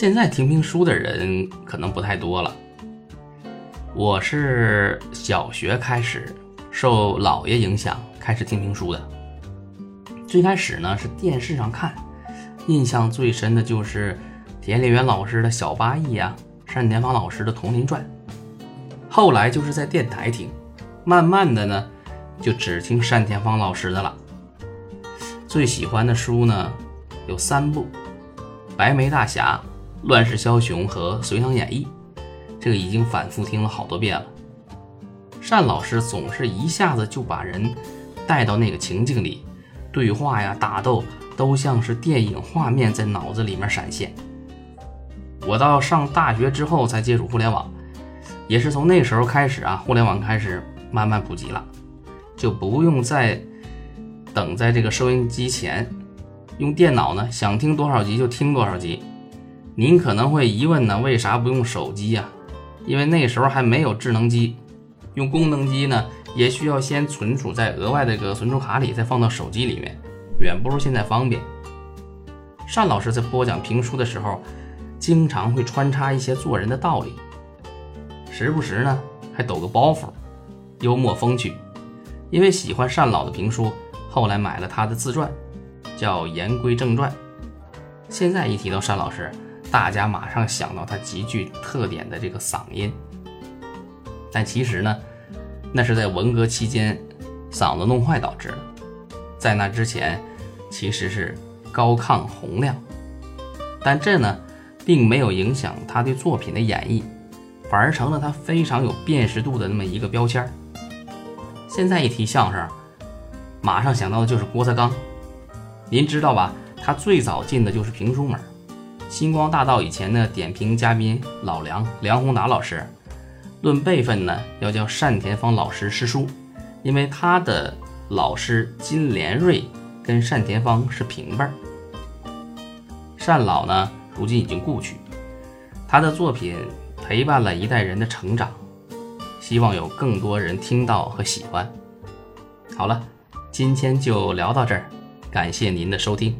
现在听评书的人可能不太多了。我是小学开始受姥爷影响开始听评书的。最开始呢是电视上看，印象最深的就是田连元老师的《小八义》呀，单田芳老师的《佟林传》。后来就是在电台听，慢慢的呢就只听单田芳老师的了。最喜欢的书呢有三部，《白眉大侠》。《乱世枭雄》和《隋唐演义》，这个已经反复听了好多遍了。单老师总是一下子就把人带到那个情境里，对话呀、打斗都像是电影画面在脑子里面闪现。我到上大学之后才接触互联网，也是从那时候开始啊，互联网开始慢慢普及了，就不用再等在这个收音机前，用电脑呢，想听多少集就听多少集。您可能会疑问呢，为啥不用手机呀？因为那时候还没有智能机，用功能机呢，也需要先存储在额外的个存储卡里，再放到手机里面，远不如现在方便。单老师在播讲评书的时候，经常会穿插一些做人的道理，时不时呢还抖个包袱，幽默风趣。因为喜欢单老的评书，后来买了他的自传，叫《言归正传》。现在一提到单老师，大家马上想到他极具特点的这个嗓音，但其实呢，那是在文革期间嗓子弄坏导致的。在那之前，其实是高亢洪亮，但这呢，并没有影响他对作品的演绎，反而成了他非常有辨识度的那么一个标签。现在一提相声，马上想到的就是郭德纲，您知道吧？他最早进的就是评书门。星光大道以前的点评嘉宾老梁梁宏达老师，论辈分呢，要叫单田芳老师师叔，因为他的老师金莲瑞跟单田芳是平辈儿。单老呢，如今已经故去，他的作品陪伴了一代人的成长，希望有更多人听到和喜欢。好了，今天就聊到这儿，感谢您的收听。